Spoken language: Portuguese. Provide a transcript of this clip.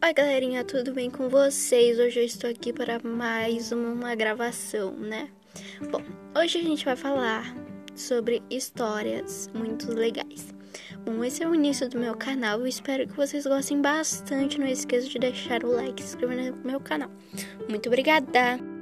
Oi, galerinha, tudo bem com vocês? Hoje eu estou aqui para mais uma gravação, né? Bom, hoje a gente vai falar sobre histórias muito legais. Bom, esse é o início do meu canal. Eu espero que vocês gostem bastante. Não esqueça de deixar o like e se inscrever no meu canal. Muito obrigada!